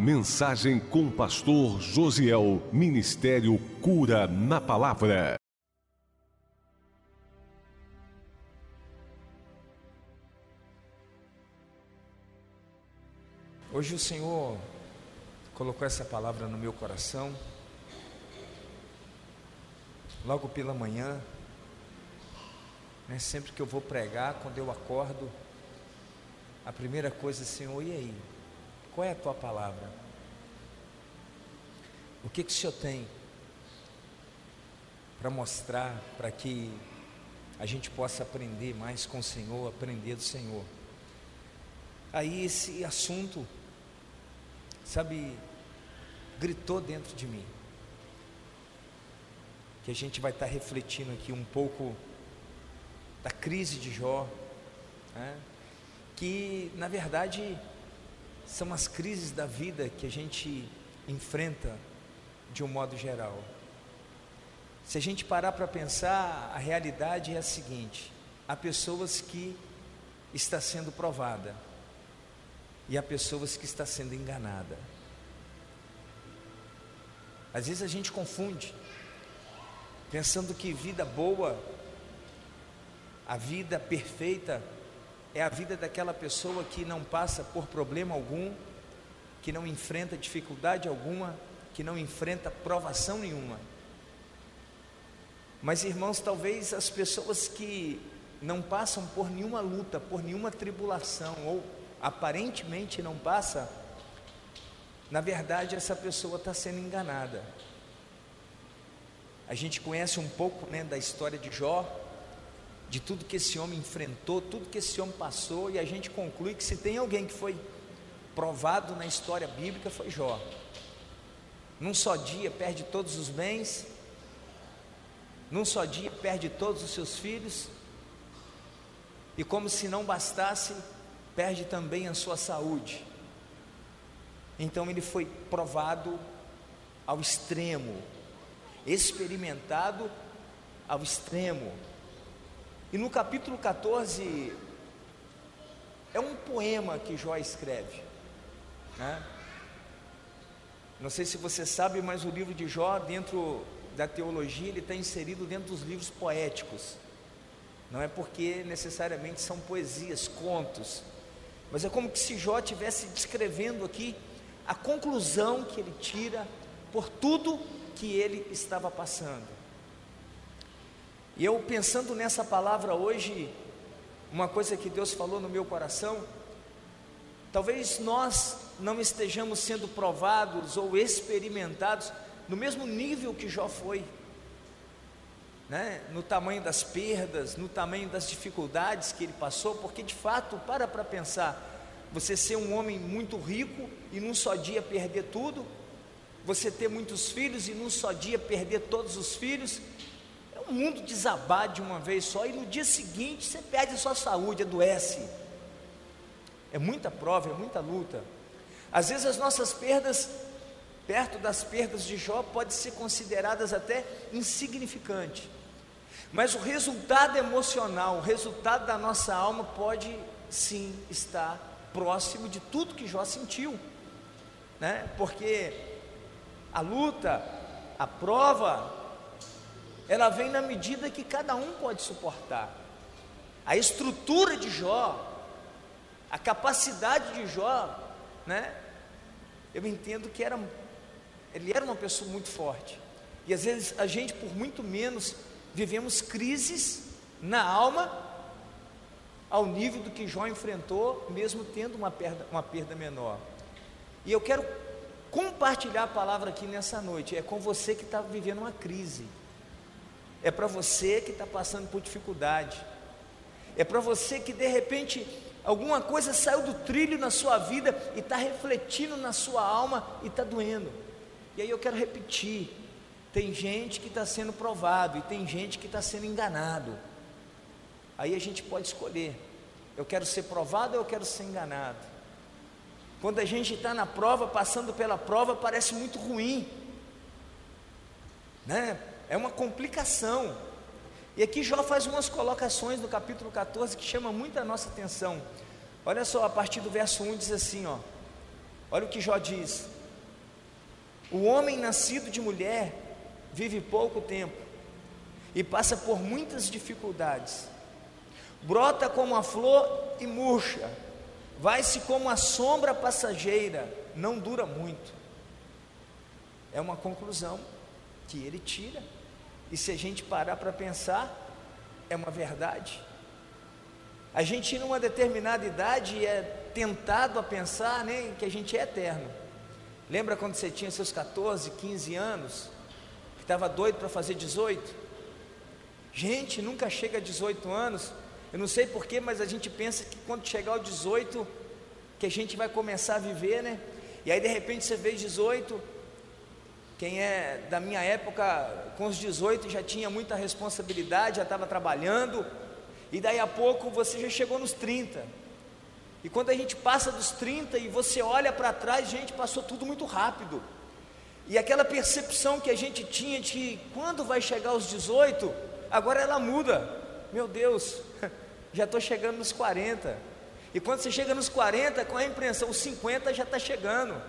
Mensagem com o pastor Josiel. Ministério Cura na Palavra. Hoje o Senhor colocou essa palavra no meu coração. Logo pela manhã, né, sempre que eu vou pregar, quando eu acordo, a primeira coisa, Senhor, e aí? Qual é a tua palavra? O que, que o Senhor tem para mostrar, para que a gente possa aprender mais com o Senhor, aprender do Senhor? Aí esse assunto, sabe, gritou dentro de mim. Que a gente vai estar refletindo aqui um pouco da crise de Jó, né? que na verdade são as crises da vida que a gente enfrenta de um modo geral. Se a gente parar para pensar, a realidade é a seguinte: há pessoas que está sendo provada e há pessoas que está sendo enganada. Às vezes a gente confunde, pensando que vida boa, a vida perfeita é a vida daquela pessoa que não passa por problema algum, que não enfrenta dificuldade alguma, que não enfrenta provação nenhuma. Mas irmãos, talvez as pessoas que não passam por nenhuma luta, por nenhuma tribulação, ou aparentemente não passa, na verdade essa pessoa está sendo enganada. A gente conhece um pouco né, da história de Jó, de tudo que esse homem enfrentou, tudo que esse homem passou, e a gente conclui que se tem alguém que foi provado na história bíblica foi Jó. Num só dia perde todos os bens, num só dia perde todos os seus filhos, e como se não bastasse, perde também a sua saúde. Então ele foi provado ao extremo, experimentado ao extremo. E no capítulo 14, é um poema que Jó escreve. Né? Não sei se você sabe, mas o livro de Jó, dentro da teologia, ele está inserido dentro dos livros poéticos. Não é porque necessariamente são poesias, contos, mas é como se Jó estivesse descrevendo aqui a conclusão que ele tira por tudo que ele estava passando. E eu pensando nessa palavra hoje, uma coisa que Deus falou no meu coração, talvez nós não estejamos sendo provados ou experimentados no mesmo nível que Jó foi, né? no tamanho das perdas, no tamanho das dificuldades que ele passou, porque de fato, para para pensar, você ser um homem muito rico e num só dia perder tudo, você ter muitos filhos e num só dia perder todos os filhos, mundo desabar de uma vez só e no dia seguinte você perde a sua saúde, adoece. É muita prova, é muita luta. Às vezes as nossas perdas, perto das perdas de Jó, podem ser consideradas até insignificantes. Mas o resultado emocional, o resultado da nossa alma pode sim estar próximo de tudo que Jó sentiu, né? Porque a luta, a prova, ela vem na medida que cada um pode suportar. A estrutura de Jó, a capacidade de Jó, né? Eu entendo que era, ele era uma pessoa muito forte. E às vezes a gente, por muito menos, vivemos crises na alma, ao nível do que Jó enfrentou, mesmo tendo uma perda, uma perda menor. E eu quero compartilhar a palavra aqui nessa noite. É com você que está vivendo uma crise. É para você que está passando por dificuldade. É para você que de repente alguma coisa saiu do trilho na sua vida e está refletindo na sua alma e está doendo. E aí eu quero repetir: tem gente que está sendo provado e tem gente que está sendo enganado. Aí a gente pode escolher: eu quero ser provado ou eu quero ser enganado. Quando a gente está na prova, passando pela prova, parece muito ruim, né? É uma complicação. E aqui Jó faz umas colocações no capítulo 14 que chama muito a nossa atenção. Olha só, a partir do verso 1 diz assim, ó: Olha o que Jó diz: O homem nascido de mulher vive pouco tempo e passa por muitas dificuldades. Brota como a flor e murcha, vai-se como a sombra passageira, não dura muito. É uma conclusão que ele tira, e se a gente parar para pensar, é uma verdade. A gente, numa determinada idade, é tentado a pensar né, que a gente é eterno. Lembra quando você tinha seus 14, 15 anos, que estava doido para fazer 18? Gente, nunca chega a 18 anos. Eu não sei porquê, mas a gente pensa que quando chegar aos 18, que a gente vai começar a viver, né? E aí de repente você vê 18, quem é da minha época, com os 18 já tinha muita responsabilidade, já estava trabalhando, e daí a pouco você já chegou nos 30. E quando a gente passa dos 30 e você olha para trás, gente, passou tudo muito rápido. E aquela percepção que a gente tinha de quando vai chegar aos 18, agora ela muda. Meu Deus, já estou chegando nos 40. E quando você chega nos 40, com a impressão, os 50 já está chegando.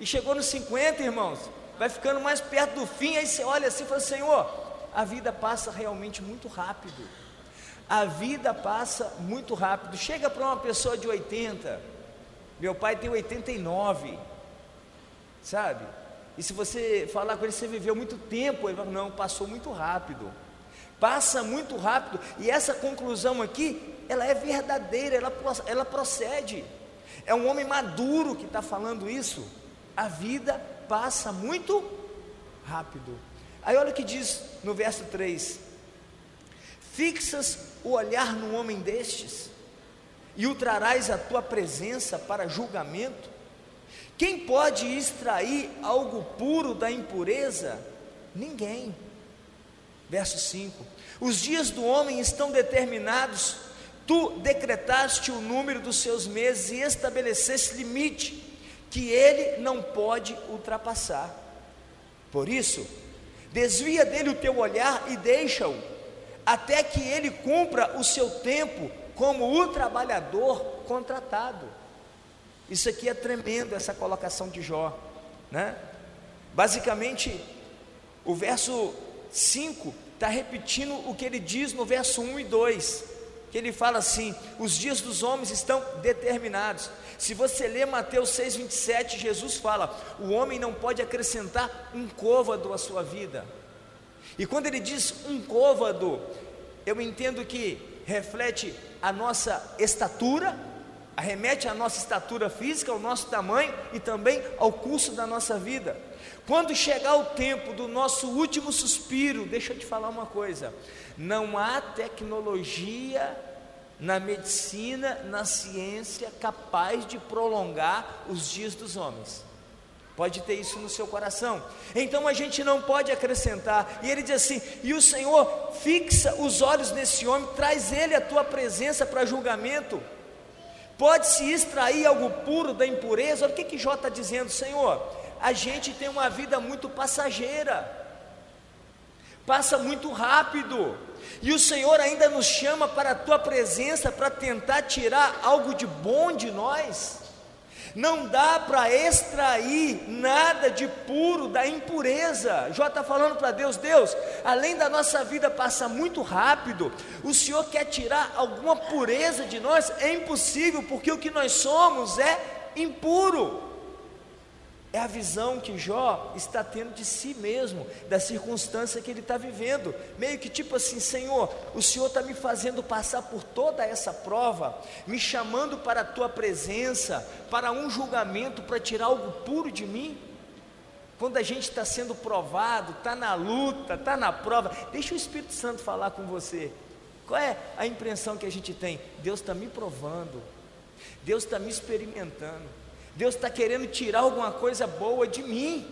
E chegou nos 50, irmãos, vai ficando mais perto do fim, aí você olha assim e fala, Senhor, a vida passa realmente muito rápido. A vida passa muito rápido. Chega para uma pessoa de 80, meu pai tem 89, sabe? E se você falar com ele, você viveu muito tempo, ele fala, não, passou muito rápido. Passa muito rápido, e essa conclusão aqui, ela é verdadeira, ela, ela procede. É um homem maduro que está falando isso. A vida passa muito rápido. Aí olha o que diz no verso 3: Fixas o olhar no homem destes, e o trarás à tua presença para julgamento? Quem pode extrair algo puro da impureza? Ninguém. Verso 5: Os dias do homem estão determinados, tu decretaste o número dos seus meses e estabeleceste limite, que ele não pode ultrapassar. Por isso, desvia dele o teu olhar e deixa-o até que ele cumpra o seu tempo como o trabalhador contratado. Isso aqui é tremendo, essa colocação de Jó, né? Basicamente, o verso 5 está repetindo o que ele diz no verso 1 e 2, que ele fala assim: os dias dos homens estão determinados. Se você ler Mateus 6,27, Jesus fala: o homem não pode acrescentar um côvado à sua vida. E quando ele diz um côvado, eu entendo que reflete a nossa estatura, arremete à nossa estatura física, ao nosso tamanho e também ao curso da nossa vida. Quando chegar o tempo do nosso último suspiro, deixa eu te falar uma coisa: não há tecnologia na medicina, na ciência capaz de prolongar os dias dos homens. Pode ter isso no seu coração. Então a gente não pode acrescentar. E ele diz assim: E o Senhor fixa os olhos nesse homem, traz ele à tua presença para julgamento. Pode-se extrair algo puro da impureza? Olha o que, que Jó está dizendo, Senhor. A gente tem uma vida muito passageira, passa muito rápido, e o Senhor ainda nos chama para a tua presença para tentar tirar algo de bom de nós. Não dá para extrair nada de puro da impureza. Jó está falando para Deus: Deus, além da nossa vida passar muito rápido, o Senhor quer tirar alguma pureza de nós? É impossível, porque o que nós somos é impuro. É a visão que Jó está tendo de si mesmo, da circunstância que ele está vivendo. Meio que tipo assim: Senhor, o Senhor está me fazendo passar por toda essa prova, me chamando para a tua presença, para um julgamento, para tirar algo puro de mim. Quando a gente está sendo provado, está na luta, está na prova, deixa o Espírito Santo falar com você. Qual é a impressão que a gente tem? Deus está me provando, Deus está me experimentando. Deus está querendo tirar alguma coisa boa de mim,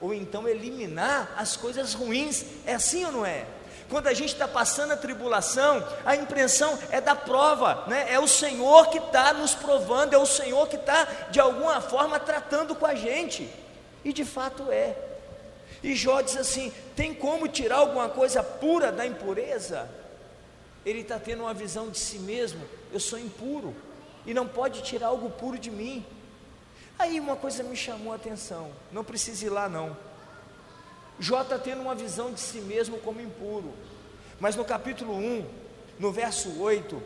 ou então eliminar as coisas ruins. É assim ou não é? Quando a gente está passando a tribulação, a impressão é da prova, né? é o Senhor que está nos provando, é o Senhor que está de alguma forma tratando com a gente, e de fato é. E Jó diz assim: tem como tirar alguma coisa pura da impureza? Ele está tendo uma visão de si mesmo: eu sou impuro, e não pode tirar algo puro de mim. Aí uma coisa me chamou a atenção, não precisa ir lá não. Jó está tendo uma visão de si mesmo como impuro, mas no capítulo 1, no verso 8,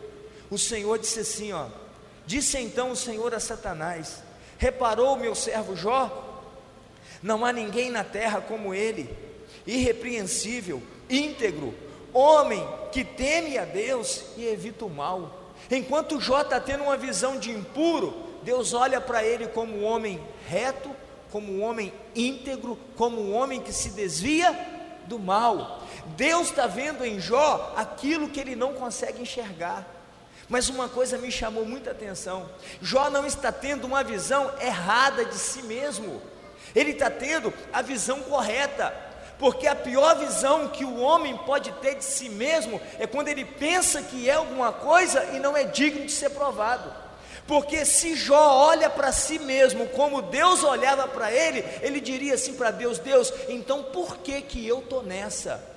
o Senhor disse assim: ó, disse então o Senhor a Satanás: reparou o meu servo Jó? Não há ninguém na terra como ele, irrepreensível, íntegro, homem que teme a Deus e evita o mal. Enquanto Jó está tendo uma visão de impuro, Deus olha para ele como um homem reto, como um homem íntegro, como um homem que se desvia do mal. Deus está vendo em Jó aquilo que ele não consegue enxergar. Mas uma coisa me chamou muita atenção: Jó não está tendo uma visão errada de si mesmo, ele está tendo a visão correta. Porque a pior visão que o homem pode ter de si mesmo é quando ele pensa que é alguma coisa e não é digno de ser provado. Porque se Jó olha para si mesmo como Deus olhava para ele, ele diria assim para Deus: Deus, então por que que eu estou nessa?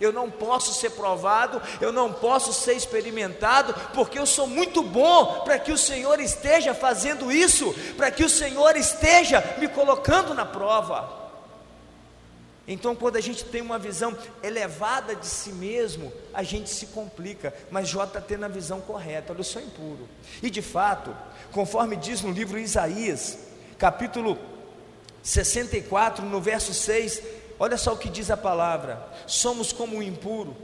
Eu não posso ser provado, eu não posso ser experimentado, porque eu sou muito bom para que o Senhor esteja fazendo isso, para que o Senhor esteja me colocando na prova. Então, quando a gente tem uma visão elevada de si mesmo, a gente se complica, mas Jó está tendo a visão correta, olha, eu sou impuro. E de fato, conforme diz no livro Isaías, capítulo 64, no verso 6, olha só o que diz a palavra: somos como o impuro.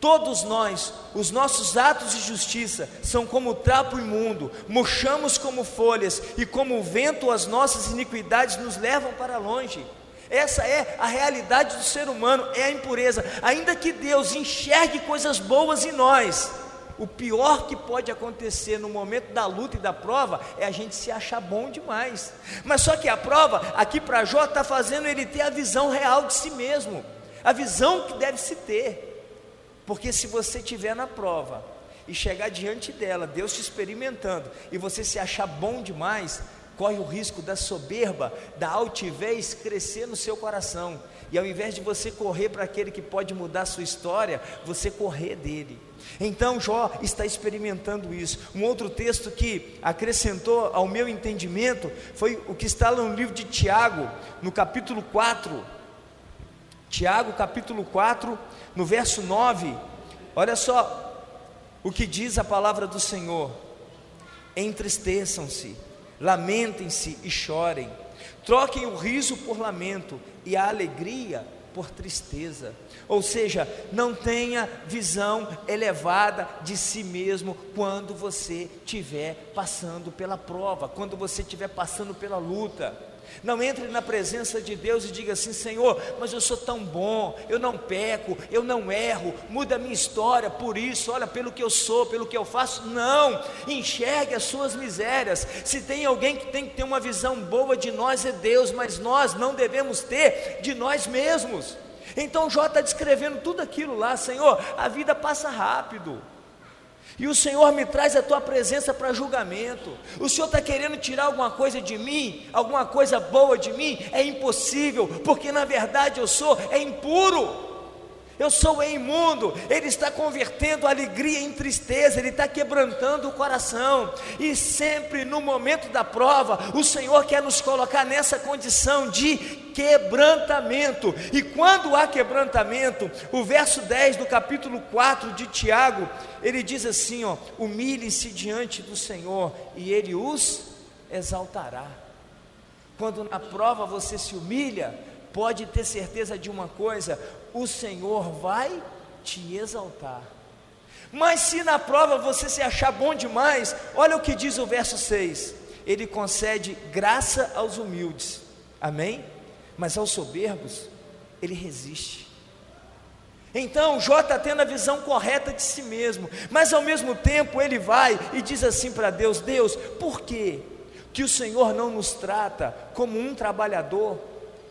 Todos nós, os nossos atos de justiça são como trapo imundo, murchamos como folhas, e como o vento as nossas iniquidades nos levam para longe. Essa é a realidade do ser humano, é a impureza. Ainda que Deus enxergue coisas boas em nós, o pior que pode acontecer no momento da luta e da prova é a gente se achar bom demais. Mas só que a prova, aqui para Jó, está fazendo ele ter a visão real de si mesmo, a visão que deve se ter. Porque se você estiver na prova e chegar diante dela, Deus te experimentando, e você se achar bom demais, corre o risco da soberba, da altivez crescer no seu coração. E ao invés de você correr para aquele que pode mudar a sua história, você correr dele. Então Jó está experimentando isso. Um outro texto que acrescentou ao meu entendimento foi o que está no livro de Tiago, no capítulo 4. Tiago, capítulo 4, no verso 9. Olha só o que diz a palavra do Senhor: entristeçam-se lamentem-se e chorem, troquem o riso por lamento e a alegria por tristeza. Ou seja, não tenha visão elevada de si mesmo quando você estiver passando pela prova, quando você estiver passando pela luta. Não entre na presença de Deus e diga assim: Senhor, mas eu sou tão bom, eu não peco, eu não erro, muda a minha história por isso, olha pelo que eu sou, pelo que eu faço. Não, enxergue as suas misérias. Se tem alguém que tem que ter uma visão boa de nós, é Deus, mas nós não devemos ter de nós mesmos. Então Jó está descrevendo tudo aquilo lá, Senhor, a vida passa rápido. E o Senhor me traz a tua presença para julgamento. O Senhor está querendo tirar alguma coisa de mim, alguma coisa boa de mim? É impossível, porque na verdade eu sou é impuro. Eu sou imundo, Ele está convertendo alegria em tristeza, Ele está quebrantando o coração, e sempre no momento da prova, o Senhor quer nos colocar nessa condição de quebrantamento, e quando há quebrantamento, o verso 10 do capítulo 4 de Tiago, ele diz assim: ó, humilhe-se diante do Senhor, e Ele os exaltará. Quando na prova você se humilha, pode ter certeza de uma coisa: o Senhor vai te exaltar. Mas se na prova você se achar bom demais, olha o que diz o verso 6: Ele concede graça aos humildes, amém? Mas aos soberbos, ele resiste. Então Jó está tendo a visão correta de si mesmo, mas ao mesmo tempo ele vai e diz assim para Deus: Deus, por que que o Senhor não nos trata como um trabalhador?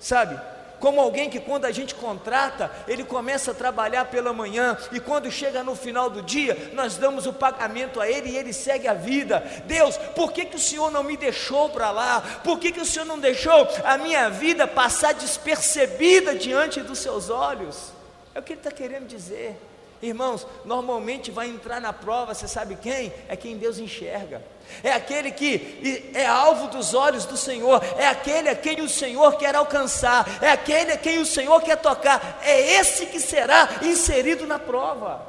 Sabe, como alguém que quando a gente contrata, ele começa a trabalhar pela manhã e quando chega no final do dia, nós damos o pagamento a ele e ele segue a vida. Deus, por que, que o Senhor não me deixou para lá? Por que, que o Senhor não deixou a minha vida passar despercebida diante dos seus olhos? É o que ele está querendo dizer. Irmãos, normalmente vai entrar na prova, você sabe quem? É quem Deus enxerga. É aquele que é alvo dos olhos do Senhor, é aquele a quem o Senhor quer alcançar, é aquele a quem o Senhor quer tocar, é esse que será inserido na prova,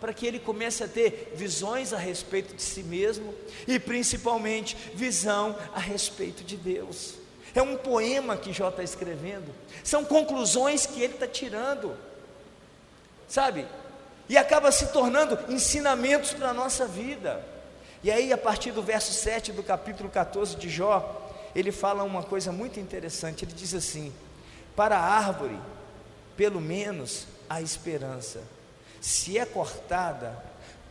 para que ele comece a ter visões a respeito de si mesmo e principalmente visão a respeito de Deus. É um poema que Jó está escrevendo, são conclusões que ele está tirando, sabe? E acaba se tornando ensinamentos para a nossa vida. E aí, a partir do verso 7 do capítulo 14 de Jó, ele fala uma coisa muito interessante. Ele diz assim: Para a árvore, pelo menos há esperança. Se é cortada,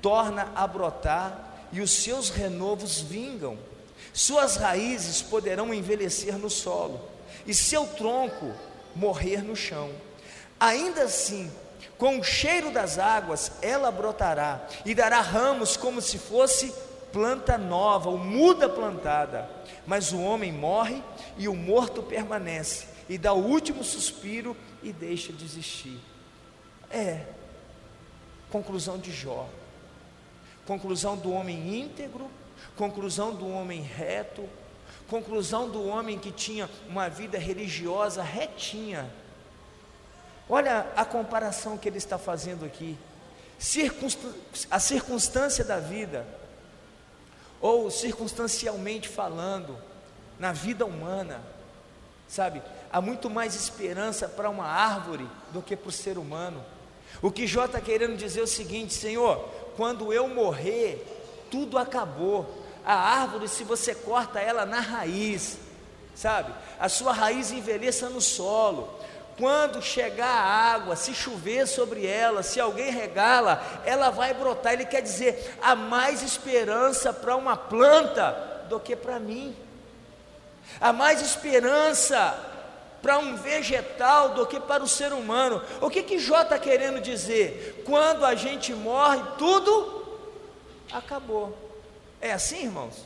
torna a brotar e os seus renovos vingam. Suas raízes poderão envelhecer no solo e seu tronco morrer no chão. Ainda assim, com o cheiro das águas ela brotará e dará ramos como se fosse planta nova ou muda plantada. Mas o homem morre e o morto permanece e dá o último suspiro e deixa de existir. É, conclusão de Jó, conclusão do homem íntegro, conclusão do homem reto, conclusão do homem que tinha uma vida religiosa retinha Olha a comparação que ele está fazendo aqui. a circunstância da vida, ou circunstancialmente falando, na vida humana, sabe, há muito mais esperança para uma árvore do que para o ser humano. O que Jó está querendo dizer é o seguinte: Senhor, quando eu morrer, tudo acabou. A árvore, se você corta ela na raiz, sabe, a sua raiz envelheça no solo, quando chegar a água, se chover sobre ela, se alguém regá-la, ela vai brotar. Ele quer dizer, há mais esperança para uma planta do que para mim. Há mais esperança para um vegetal do que para o ser humano. O que que Jó está querendo dizer? Quando a gente morre, tudo acabou. É assim, irmãos?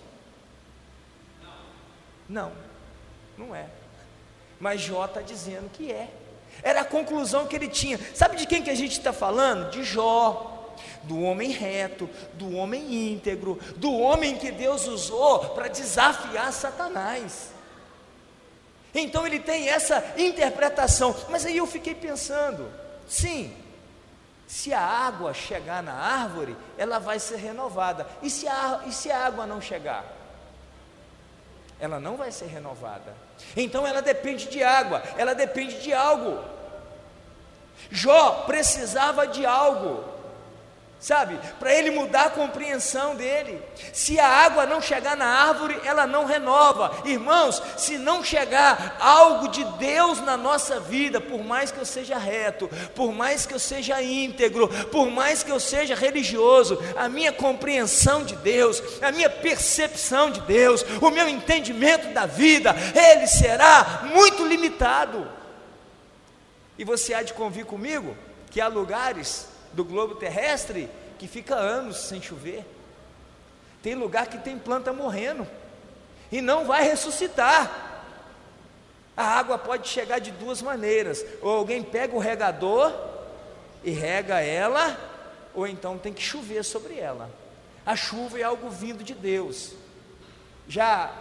Não, não é. Mas Jó está dizendo que é. Era a conclusão que ele tinha. Sabe de quem que a gente está falando? De Jó. Do homem reto, do homem íntegro, do homem que Deus usou para desafiar Satanás. Então ele tem essa interpretação. Mas aí eu fiquei pensando: sim, se a água chegar na árvore, ela vai ser renovada. E se a, e se a água não chegar? Ela não vai ser renovada. Então ela depende de água, ela depende de algo. Jó precisava de algo sabe? Para ele mudar a compreensão dele. Se a água não chegar na árvore, ela não renova. Irmãos, se não chegar algo de Deus na nossa vida, por mais que eu seja reto, por mais que eu seja íntegro, por mais que eu seja religioso, a minha compreensão de Deus, a minha percepção de Deus, o meu entendimento da vida, ele será muito limitado. E você há de convir comigo que há lugares do globo terrestre que fica anos sem chover. Tem lugar que tem planta morrendo e não vai ressuscitar. A água pode chegar de duas maneiras: ou alguém pega o regador e rega ela, ou então tem que chover sobre ela. A chuva é algo vindo de Deus. Já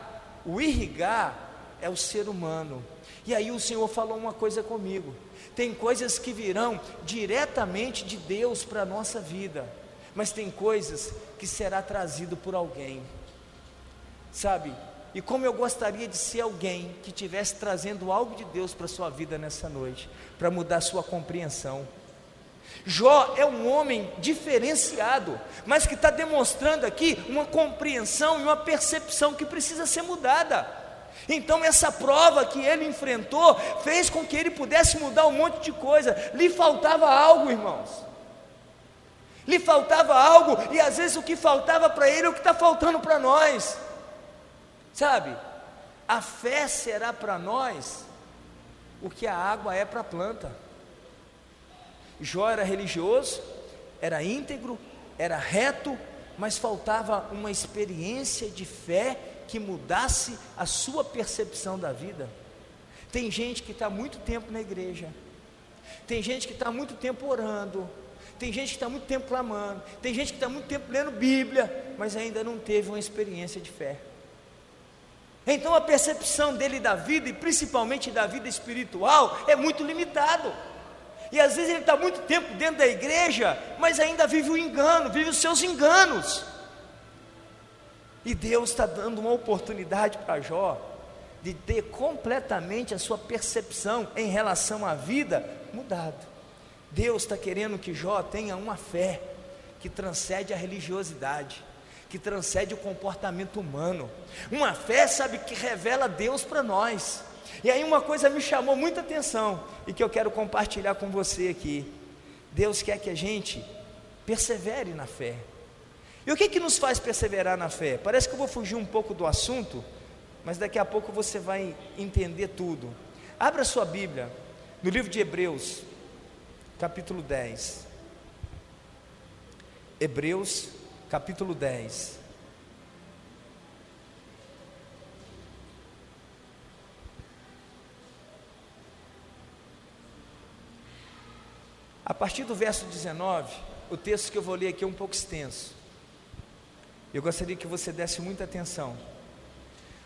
o irrigar é o ser humano. E aí o Senhor falou uma coisa comigo. Tem coisas que virão diretamente de Deus para a nossa vida, mas tem coisas que será trazido por alguém. Sabe? E como eu gostaria de ser alguém que estivesse trazendo algo de Deus para sua vida nessa noite, para mudar sua compreensão. Jó é um homem diferenciado, mas que está demonstrando aqui uma compreensão e uma percepção que precisa ser mudada. Então, essa prova que ele enfrentou fez com que ele pudesse mudar um monte de coisa. Lhe faltava algo, irmãos. Lhe faltava algo, e às vezes o que faltava para ele é o que está faltando para nós. Sabe? A fé será para nós o que a água é para a planta. Jó era religioso, era íntegro, era reto, mas faltava uma experiência de fé que mudasse a sua percepção da vida. Tem gente que está muito tempo na igreja, tem gente que está muito tempo orando, tem gente que está muito tempo clamando, tem gente que está muito tempo lendo Bíblia, mas ainda não teve uma experiência de fé. Então a percepção dele da vida, e principalmente da vida espiritual, é muito limitado. E às vezes ele está muito tempo dentro da igreja, mas ainda vive o engano, vive os seus enganos. E Deus está dando uma oportunidade para Jó de ter completamente a sua percepção em relação à vida mudado. Deus está querendo que Jó tenha uma fé que transcende a religiosidade, que transcende o comportamento humano. Uma fé, sabe, que revela Deus para nós. E aí uma coisa me chamou muita atenção e que eu quero compartilhar com você aqui. Deus quer que a gente persevere na fé. E o que que nos faz perseverar na fé? Parece que eu vou fugir um pouco do assunto, mas daqui a pouco você vai entender tudo. Abra sua Bíblia no livro de Hebreus, capítulo 10. Hebreus, capítulo 10. A partir do verso 19, o texto que eu vou ler aqui é um pouco extenso. Eu gostaria que você desse muita atenção.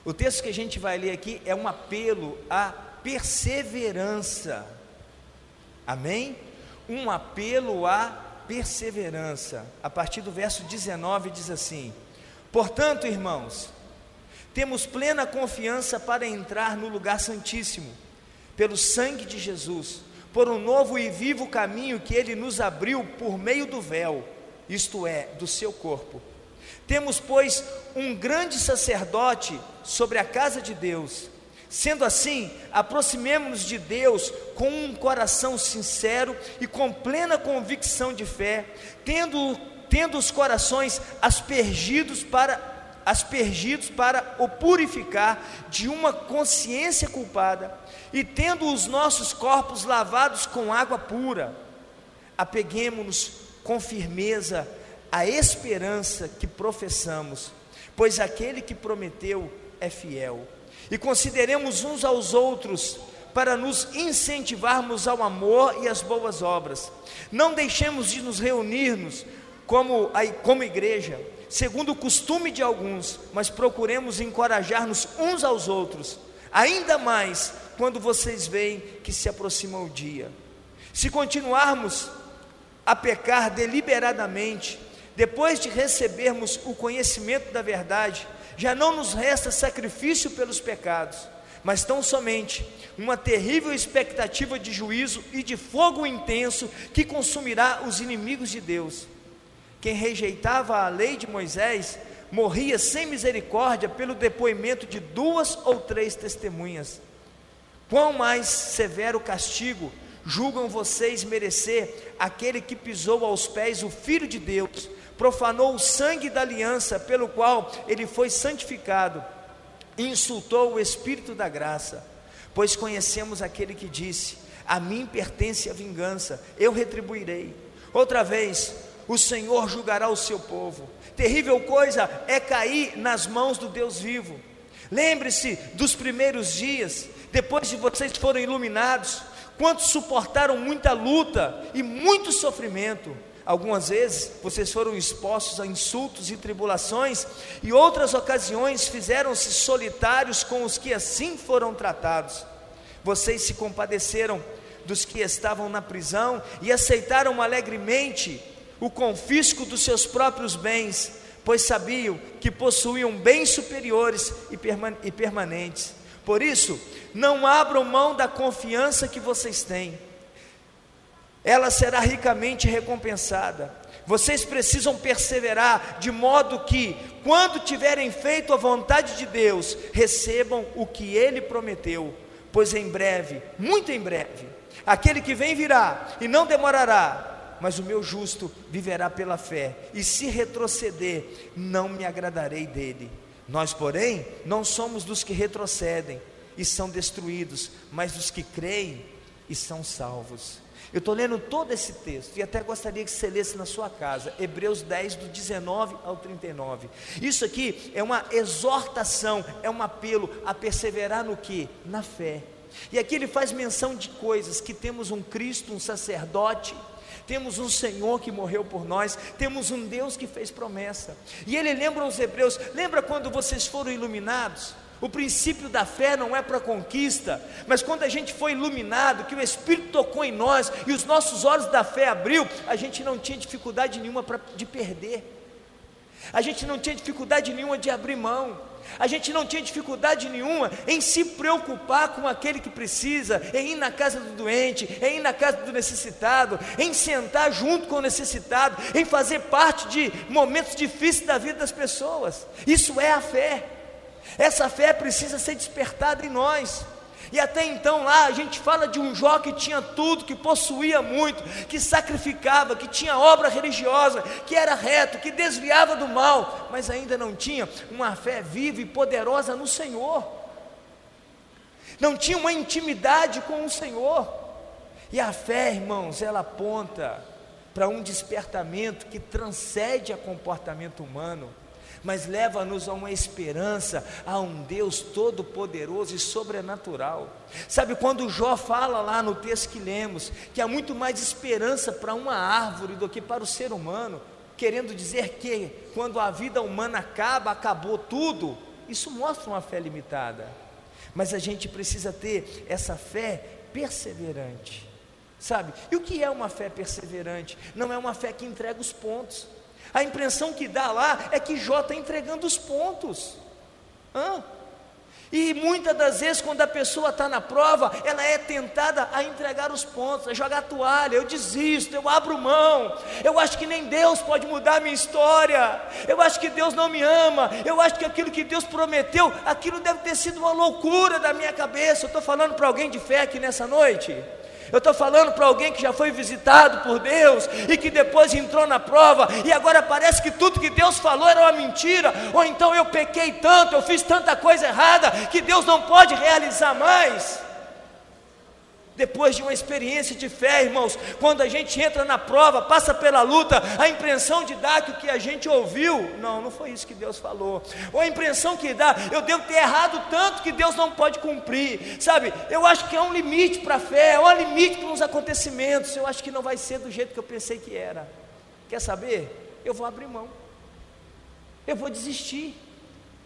O texto que a gente vai ler aqui é um apelo à perseverança. Amém? Um apelo à perseverança. A partir do verso 19 diz assim: Portanto, irmãos, temos plena confiança para entrar no lugar santíssimo, pelo sangue de Jesus, por um novo e vivo caminho que ele nos abriu por meio do véu, isto é, do seu corpo temos, pois, um grande sacerdote sobre a casa de Deus. Sendo assim, aproximemo-nos de Deus com um coração sincero e com plena convicção de fé, tendo, tendo os corações aspergidos para aspergidos para o purificar de uma consciência culpada e tendo os nossos corpos lavados com água pura, apeguemo-nos com firmeza a esperança que professamos, pois aquele que prometeu é fiel. E consideremos uns aos outros para nos incentivarmos ao amor e às boas obras. Não deixemos de nos reunirmos como, como igreja, segundo o costume de alguns, mas procuremos encorajar-nos uns aos outros, ainda mais quando vocês veem que se aproxima o dia. Se continuarmos a pecar deliberadamente, depois de recebermos o conhecimento da verdade, já não nos resta sacrifício pelos pecados, mas tão somente uma terrível expectativa de juízo e de fogo intenso que consumirá os inimigos de Deus. Quem rejeitava a lei de Moisés morria sem misericórdia pelo depoimento de duas ou três testemunhas. Quão mais severo castigo julgam vocês merecer aquele que pisou aos pés o Filho de Deus? Profanou o sangue da aliança pelo qual ele foi santificado, insultou o Espírito da graça, pois conhecemos aquele que disse: A mim pertence a vingança, eu retribuirei. Outra vez, o Senhor julgará o seu povo. Terrível coisa é cair nas mãos do Deus vivo. Lembre-se dos primeiros dias, depois de vocês foram iluminados, quantos suportaram muita luta e muito sofrimento Algumas vezes vocês foram expostos a insultos e tribulações, e outras ocasiões fizeram-se solitários com os que assim foram tratados. Vocês se compadeceram dos que estavam na prisão e aceitaram alegremente o confisco dos seus próprios bens, pois sabiam que possuíam bens superiores e permanentes. Por isso, não abram mão da confiança que vocês têm ela será ricamente recompensada. Vocês precisam perseverar de modo que, quando tiverem feito a vontade de Deus, recebam o que Ele prometeu, pois em breve, muito em breve, aquele que vem virá e não demorará, mas o meu justo viverá pela fé, e se retroceder, não me agradarei dele. Nós, porém, não somos dos que retrocedem e são destruídos, mas dos que creem e são salvos. Eu estou lendo todo esse texto e até gostaria que você lesse na sua casa, Hebreus 10, do 19 ao 39. Isso aqui é uma exortação, é um apelo a perseverar no que? Na fé. E aqui ele faz menção de coisas: que temos um Cristo, um sacerdote, temos um Senhor que morreu por nós, temos um Deus que fez promessa. E ele lembra os hebreus: lembra quando vocês foram iluminados? O princípio da fé não é para conquista, mas quando a gente foi iluminado, que o Espírito tocou em nós e os nossos olhos da fé abriu, a gente não tinha dificuldade nenhuma pra, de perder, a gente não tinha dificuldade nenhuma de abrir mão, a gente não tinha dificuldade nenhuma em se preocupar com aquele que precisa, em ir na casa do doente, em ir na casa do necessitado, em sentar junto com o necessitado, em fazer parte de momentos difíceis da vida das pessoas. Isso é a fé. Essa fé precisa ser despertada em nós. E até então lá a gente fala de um Jó que tinha tudo, que possuía muito, que sacrificava, que tinha obra religiosa, que era reto, que desviava do mal, mas ainda não tinha uma fé viva e poderosa no Senhor. Não tinha uma intimidade com o Senhor. E a fé, irmãos, ela aponta para um despertamento que transcende a comportamento humano mas leva-nos a uma esperança, a um Deus todo-poderoso e sobrenatural. Sabe quando Jó fala lá no texto que lemos, que há muito mais esperança para uma árvore do que para o ser humano, querendo dizer que quando a vida humana acaba, acabou tudo, isso mostra uma fé limitada. Mas a gente precisa ter essa fé perseverante. Sabe? E o que é uma fé perseverante? Não é uma fé que entrega os pontos. A impressão que dá lá é que Jó está entregando os pontos. Hã? E muitas das vezes, quando a pessoa está na prova, ela é tentada a entregar os pontos, a jogar a toalha. Eu desisto, eu abro mão. Eu acho que nem Deus pode mudar a minha história. Eu acho que Deus não me ama. Eu acho que aquilo que Deus prometeu, aquilo deve ter sido uma loucura da minha cabeça. Eu estou falando para alguém de fé aqui nessa noite. Eu estou falando para alguém que já foi visitado por Deus e que depois entrou na prova e agora parece que tudo que Deus falou era uma mentira, ou então eu pequei tanto, eu fiz tanta coisa errada que Deus não pode realizar mais. Depois de uma experiência de fé, irmãos, quando a gente entra na prova, passa pela luta, a impressão de dar que o que a gente ouviu, não, não foi isso que Deus falou. Ou a impressão que dá, eu devo ter errado tanto que Deus não pode cumprir. Sabe, eu acho que há um limite para a fé, há um limite para os acontecimentos. Eu acho que não vai ser do jeito que eu pensei que era. Quer saber? Eu vou abrir mão. Eu vou desistir.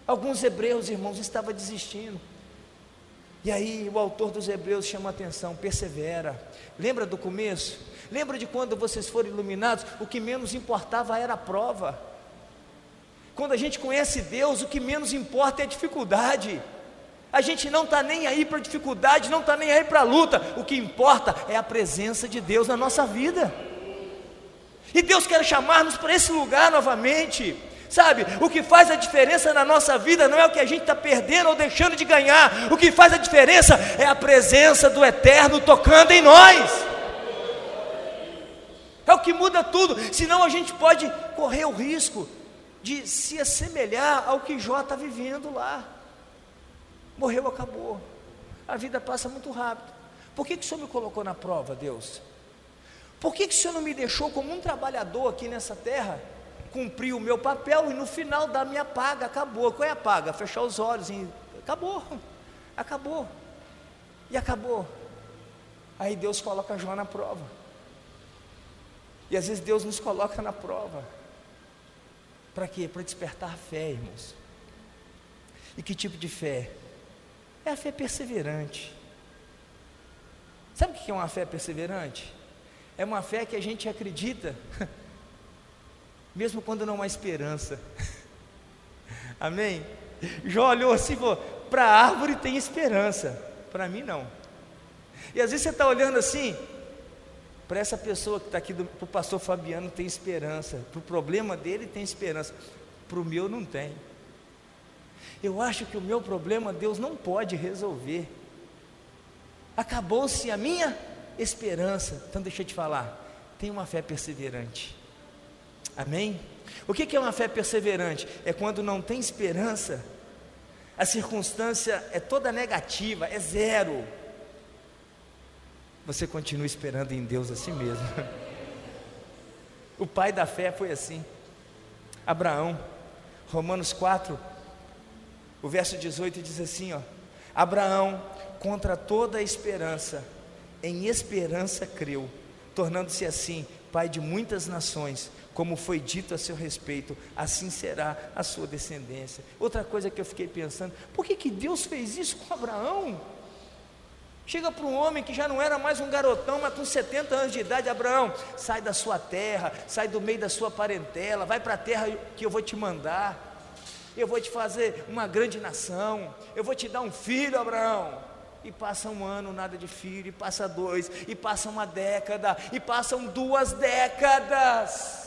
Alguns hebreus, irmãos, estavam desistindo. E aí o autor dos Hebreus chama a atenção, persevera. Lembra do começo? Lembra de quando vocês foram iluminados? O que menos importava era a prova. Quando a gente conhece Deus, o que menos importa é a dificuldade. A gente não está nem aí para a dificuldade, não está nem aí para a luta. O que importa é a presença de Deus na nossa vida. E Deus quer chamar-nos para esse lugar novamente. Sabe, o que faz a diferença na nossa vida não é o que a gente está perdendo ou deixando de ganhar, o que faz a diferença é a presença do Eterno tocando em nós. É o que muda tudo, senão a gente pode correr o risco de se assemelhar ao que Jó está vivendo lá. Morreu, acabou. A vida passa muito rápido. Por que, que o Senhor me colocou na prova, Deus? Por que, que o Senhor não me deixou como um trabalhador aqui nessa terra? Cumpri o meu papel e no final da minha paga acabou. Qual é a paga? Fechar os olhos e acabou. Acabou. E acabou. Aí Deus coloca João na prova. E às vezes Deus nos coloca na prova. Para quê? Para despertar a fé, irmãos. E que tipo de fé? É a fé perseverante. Sabe o que é uma fé perseverante? É uma fé que a gente acredita mesmo quando não há esperança. Amém? Jó olhou assim e falou: para a árvore tem esperança, para mim não. E às vezes você está olhando assim, para essa pessoa que está aqui, para o pastor Fabiano tem esperança, para o problema dele tem esperança, para o meu não tem. Eu acho que o meu problema Deus não pode resolver. Acabou-se a minha esperança. Então deixa eu te falar, tenha uma fé perseverante. Amém? O que é uma fé perseverante? É quando não tem esperança, a circunstância é toda negativa, é zero. Você continua esperando em Deus assim mesmo. O pai da fé foi assim. Abraão, Romanos 4, o verso 18 diz assim: ó, Abraão, contra toda a esperança, em esperança creu, tornando-se assim pai de muitas nações, como foi dito a seu respeito, assim será a sua descendência. Outra coisa que eu fiquei pensando, por que, que Deus fez isso com Abraão? Chega para um homem que já não era mais um garotão, mas com 70 anos de idade, Abraão, sai da sua terra, sai do meio da sua parentela, vai para a terra que eu vou te mandar. Eu vou te fazer uma grande nação, eu vou te dar um filho, Abraão. E passa um ano, nada de filho, e passa dois, e passa uma década, e passam duas décadas.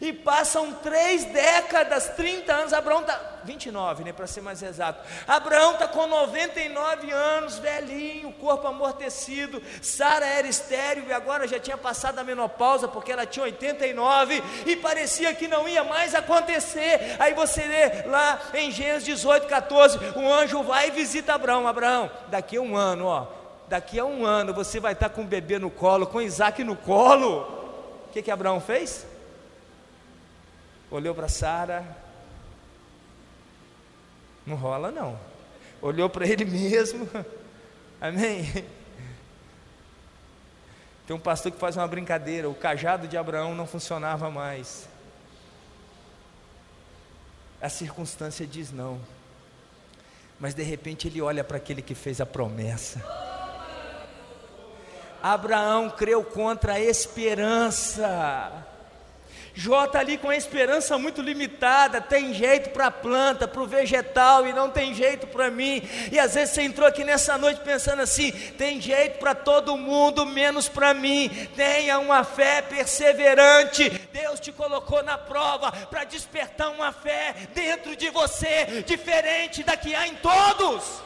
E passam três décadas, 30 anos. Abraão está. 29, né, para ser mais exato. Abraão está com 99 anos, velhinho, corpo amortecido. Sara era estéril e agora já tinha passado a menopausa, porque ela tinha 89 e parecia que não ia mais acontecer. Aí você lê lá em Gênesis 18, 14: o anjo vai e visita Abraão. Abraão, daqui a um ano, ó, daqui a um ano você vai estar com o bebê no colo, com Isaac no colo. O que, que Abraão fez? Olhou para Sara, não rola não. Olhou para ele mesmo. Amém. Tem um pastor que faz uma brincadeira, o cajado de Abraão não funcionava mais. A circunstância diz não. Mas de repente ele olha para aquele que fez a promessa. Abraão creu contra a esperança. Jó está ali com a esperança muito limitada, tem jeito para a planta, para o vegetal e não tem jeito para mim. E às vezes você entrou aqui nessa noite pensando assim: tem jeito para todo mundo, menos para mim. Tenha uma fé perseverante. Deus te colocou na prova para despertar uma fé dentro de você, diferente da que há em todos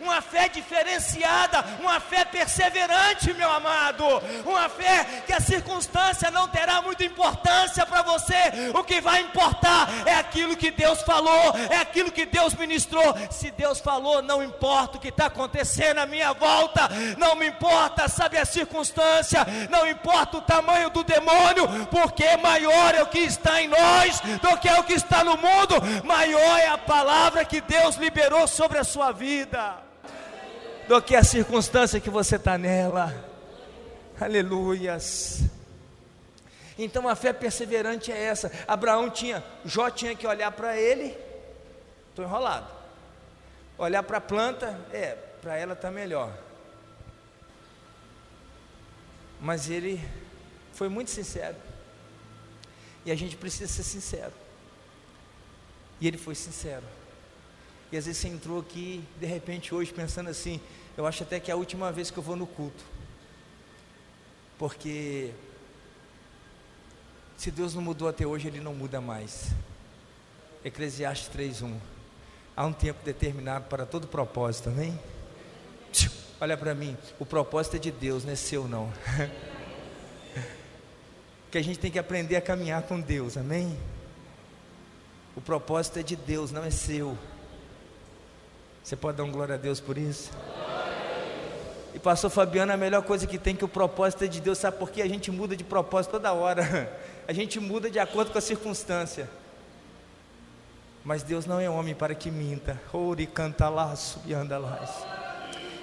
uma fé diferenciada, uma fé perseverante, meu amado, uma fé que a circunstância não terá muita importância para você, o que vai importar é aquilo que Deus falou, é aquilo que Deus ministrou. Se Deus falou, não importa o que está acontecendo à minha volta, não me importa, sabe a circunstância, não importa o tamanho do demônio, porque maior é o que está em nós do que é o que está no mundo, maior é a palavra que Deus liberou sobre a sua vida do que a circunstância que você está nela. Aleluias. Então a fé perseverante é essa. Abraão tinha, Jó tinha que olhar para ele, estou enrolado. Olhar para a planta, é, para ela está melhor. Mas ele foi muito sincero. E a gente precisa ser sincero. E ele foi sincero. E às vezes você entrou aqui, de repente, hoje, pensando assim: eu acho até que é a última vez que eu vou no culto. Porque se Deus não mudou até hoje, Ele não muda mais. Eclesiastes 3:1. Há um tempo determinado para todo propósito, amém? Olha para mim, o propósito é de Deus, não é seu não. que a gente tem que aprender a caminhar com Deus, amém? O propósito é de Deus, não é seu. Você pode dar um glória a Deus por isso? E pastor Fabiano, a melhor coisa que tem que o propósito é de Deus, sabe por quê? A gente muda de propósito toda hora. A gente muda de acordo com a circunstância. Mas Deus não é homem para que minta. Ori canta laço e anda laço.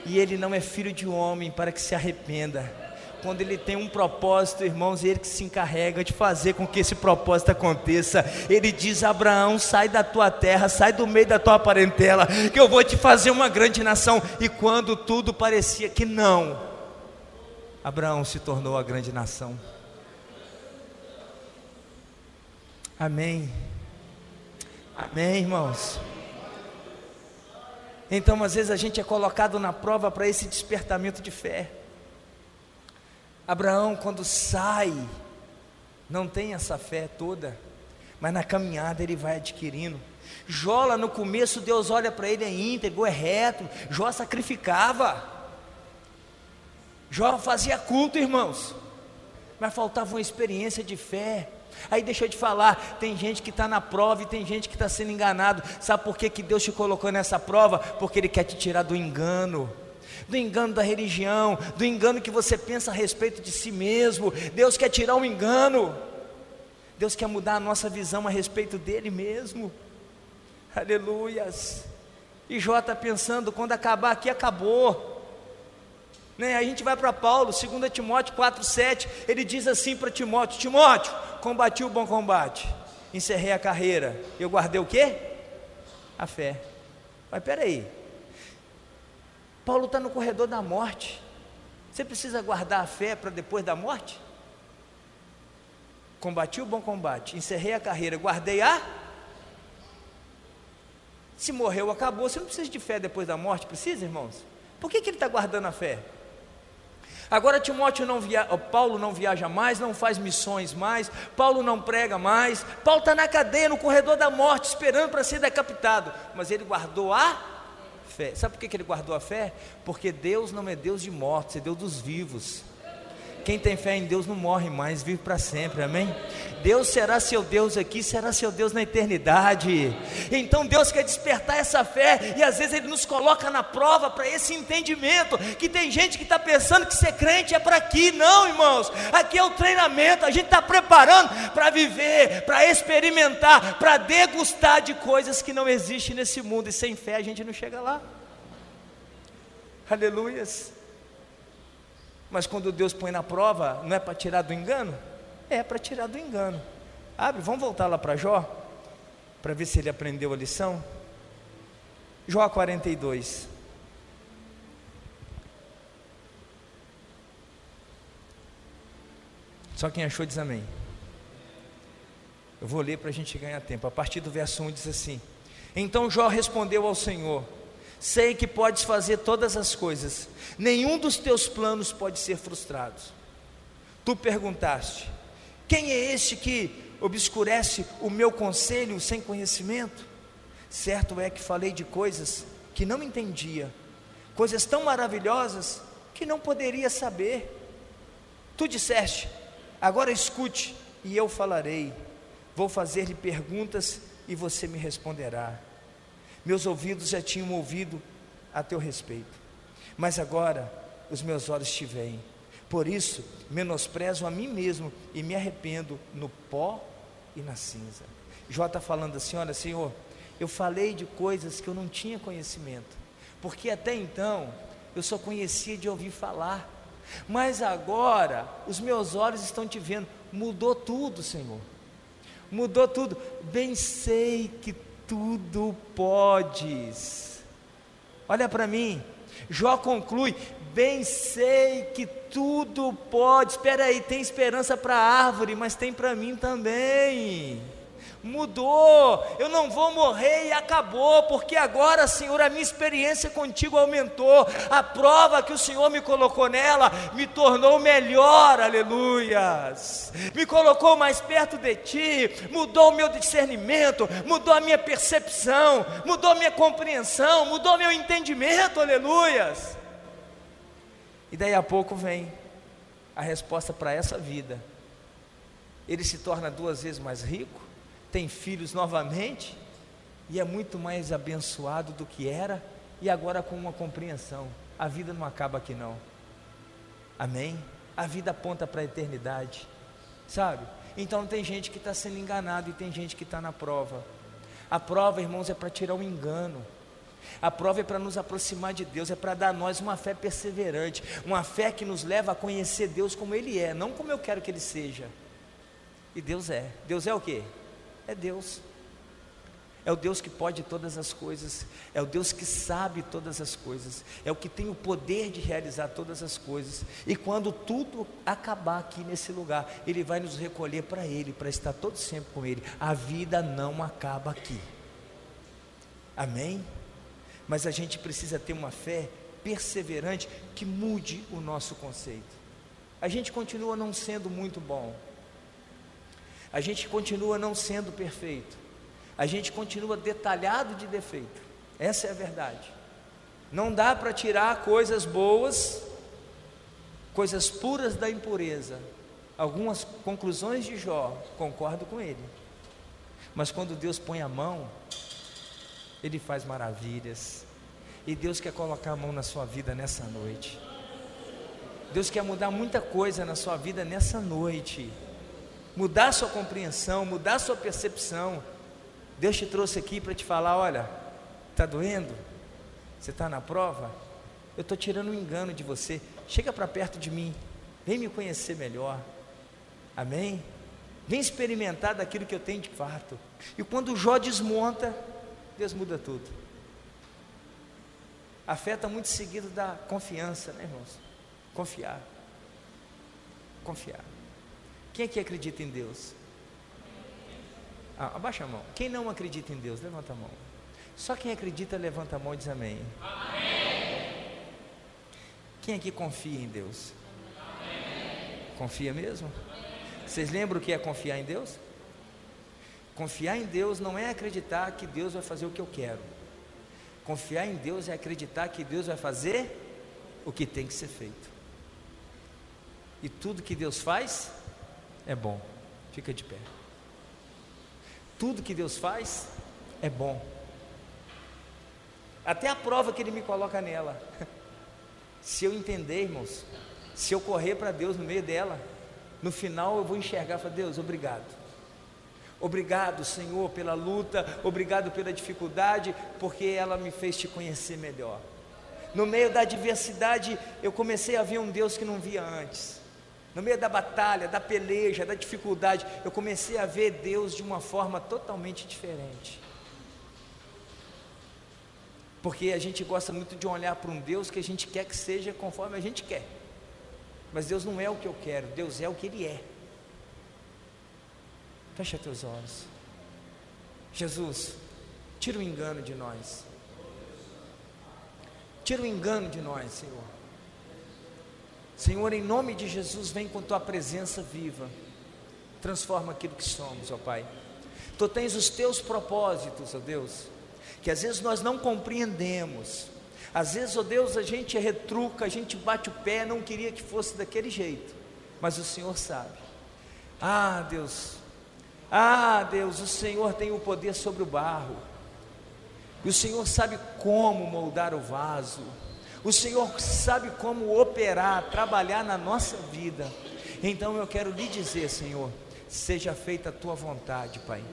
E ele não é filho de homem para que se arrependa quando ele tem um propósito, irmãos, ele que se encarrega de fazer com que esse propósito aconteça. Ele diz: Abraão, sai da tua terra, sai do meio da tua parentela, que eu vou te fazer uma grande nação. E quando tudo parecia que não, Abraão se tornou a grande nação. Amém. Amém, irmãos. Então, às vezes a gente é colocado na prova para esse despertamento de fé. Abraão, quando sai, não tem essa fé toda, mas na caminhada ele vai adquirindo. Jó lá no começo, Deus olha para ele, é íntegro, é reto. Jó sacrificava. Jó fazia culto, irmãos. Mas faltava uma experiência de fé. Aí deixa eu te falar, tem gente que está na prova e tem gente que está sendo enganado. Sabe por que, que Deus te colocou nessa prova? Porque Ele quer te tirar do engano do engano da religião, do engano que você pensa a respeito de si mesmo. Deus quer tirar o engano. Deus quer mudar a nossa visão a respeito dele mesmo. Aleluias. E Jó está pensando: quando acabar aqui, acabou. Né? A gente vai para Paulo, 2 Timóteo 4,7, ele diz assim para Timóteo: Timóteo, combati o bom combate, encerrei a carreira, eu guardei o quê? A fé. Mas peraí, Paulo está no corredor da morte, você precisa guardar a fé para depois da morte? Combati o bom combate, encerrei a carreira, guardei a. Se morreu, acabou. Você não precisa de fé depois da morte, precisa, irmãos? Por que, que ele está guardando a fé? Agora Timóteo não via, Paulo não viaja mais, não faz missões mais, Paulo não prega mais, Paulo está na cadeia, no corredor da morte, esperando para ser decapitado, mas ele guardou a fé. Sabe por que ele guardou a fé? Porque Deus não é Deus de mortos, é Deus dos vivos. Quem tem fé em Deus não morre mais, vive para sempre, amém? Deus será seu Deus aqui, será seu Deus na eternidade. Então Deus quer despertar essa fé e às vezes Ele nos coloca na prova para esse entendimento. Que tem gente que está pensando que ser crente é para aqui, não, irmãos. Aqui é o treinamento, a gente está preparando para viver, para experimentar, para degustar de coisas que não existem nesse mundo e sem fé a gente não chega lá. Aleluias. Mas quando Deus põe na prova, não é para tirar do engano? É para tirar do engano. Abre, vamos voltar lá para Jó, para ver se ele aprendeu a lição. Jó 42. Só quem achou diz amém. Eu vou ler para a gente ganhar tempo. A partir do verso 1 diz assim: Então Jó respondeu ao Senhor: Sei que podes fazer todas as coisas, nenhum dos teus planos pode ser frustrado. Tu perguntaste: Quem é este que obscurece o meu conselho sem conhecimento? Certo é que falei de coisas que não entendia, coisas tão maravilhosas que não poderia saber. Tu disseste: Agora escute, e eu falarei. Vou fazer-lhe perguntas e você me responderá. Meus ouvidos já tinham ouvido a teu respeito, mas agora os meus olhos te veem. Por isso, menosprezo a mim mesmo e me arrependo no pó e na cinza. Jó está falando assim: olha, Senhor, eu falei de coisas que eu não tinha conhecimento, porque até então eu só conhecia de ouvir falar, mas agora os meus olhos estão te vendo, mudou tudo, Senhor, mudou tudo. Bem sei que tudo podes. Olha para mim, Jó conclui: bem sei que tudo pode. Espera aí, tem esperança para a árvore, mas tem para mim também mudou, eu não vou morrer e acabou, porque agora, Senhor, a minha experiência contigo aumentou, a prova que o Senhor me colocou nela me tornou melhor, aleluias, me colocou mais perto de Ti, mudou o meu discernimento, mudou a minha percepção, mudou a minha compreensão, mudou meu entendimento, aleluias. E daí a pouco vem a resposta para essa vida. Ele se torna duas vezes mais rico, tem filhos novamente e é muito mais abençoado do que era e agora com uma compreensão. A vida não acaba aqui não. Amém? A vida aponta para a eternidade, sabe? Então tem gente que está sendo enganado e tem gente que está na prova. A prova, irmãos, é para tirar o um engano. A prova é para nos aproximar de Deus, é para dar a nós uma fé perseverante, uma fé que nos leva a conhecer Deus como Ele é, não como eu quero que Ele seja. E Deus é. Deus é o quê? É Deus. É o Deus que pode todas as coisas, é o Deus que sabe todas as coisas, é o que tem o poder de realizar todas as coisas. E quando tudo acabar aqui nesse lugar, Ele vai nos recolher para Ele, para estar todo sempre com Ele. A vida não acaba aqui. Amém? Mas a gente precisa ter uma fé perseverante que mude o nosso conceito. A gente continua não sendo muito bom, a gente continua não sendo perfeito, a gente continua detalhado de defeito, essa é a verdade. Não dá para tirar coisas boas, coisas puras da impureza. Algumas conclusões de Jó, concordo com ele. Mas quando Deus põe a mão, Ele faz maravilhas. E Deus quer colocar a mão na sua vida nessa noite. Deus quer mudar muita coisa na sua vida nessa noite mudar sua compreensão, mudar sua percepção. Deus te trouxe aqui para te falar: olha, está doendo? Você está na prova? eu estou tirando um engano de você. Chega para perto de mim, vem me conhecer melhor. Amém? Vem experimentar daquilo que eu tenho de fato. E quando Jó desmonta, Deus muda tudo. A fé está muito seguido da confiança, né, irmãos? Confiar. Confiar. Quem aqui acredita em Deus? Ah, abaixa a mão. Quem não acredita em Deus, levanta a mão. Só quem acredita, levanta a mão e diz amém. amém. Quem aqui confia em Deus? Amém. Confia mesmo? Vocês lembram o que é confiar em Deus? Confiar em Deus não é acreditar que Deus vai fazer o que eu quero. Confiar em Deus é acreditar que Deus vai fazer o que tem que ser feito. E tudo que Deus faz é bom. Fica de pé. Tudo que Deus faz é bom. Até a prova que Ele me coloca nela. Se eu entender, irmãos, se eu correr para Deus no meio dela, no final eu vou enxergar e falar: Deus, obrigado. Obrigado, Senhor, pela luta, obrigado pela dificuldade, porque ela me fez te conhecer melhor. No meio da adversidade, eu comecei a ver um Deus que não via antes. No meio da batalha, da peleja, da dificuldade, eu comecei a ver Deus de uma forma totalmente diferente. Porque a gente gosta muito de olhar para um Deus que a gente quer que seja conforme a gente quer. Mas Deus não é o que eu quero, Deus é o que Ele é. Fecha teus olhos. Jesus, tira o engano de nós. Tira o engano de nós, Senhor. Senhor, em nome de Jesus, vem com tua presença viva. Transforma aquilo que somos, ó Pai. Tu tens os teus propósitos, ó Deus, que às vezes nós não compreendemos. Às vezes, ó Deus, a gente retruca, a gente bate o pé, não queria que fosse daquele jeito, mas o Senhor sabe. Ah, Deus, ah, Deus, o Senhor tem o poder sobre o barro, e o Senhor sabe como moldar o vaso. O Senhor sabe como operar, trabalhar na nossa vida. Então eu quero lhe dizer, Senhor, seja feita a tua vontade, Pai.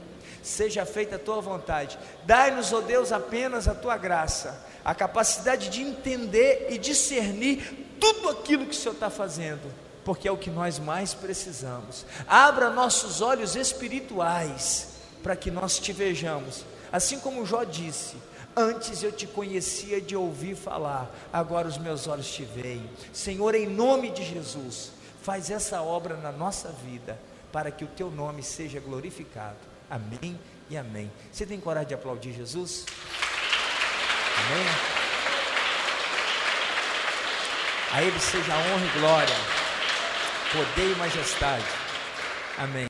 Seja feita a tua vontade. Dai-nos, ó oh Deus, apenas a tua graça, a capacidade de entender e discernir tudo aquilo que o Senhor está fazendo, porque é o que nós mais precisamos. Abra nossos olhos espirituais para que nós te vejamos, assim como Jó disse Antes eu te conhecia de ouvir falar, agora os meus olhos te veem. Senhor, em nome de Jesus, faz essa obra na nossa vida, para que o teu nome seja glorificado. Amém e amém. Você tem coragem de aplaudir Jesus? Amém? A Ele seja honra e glória, poder e majestade. Amém.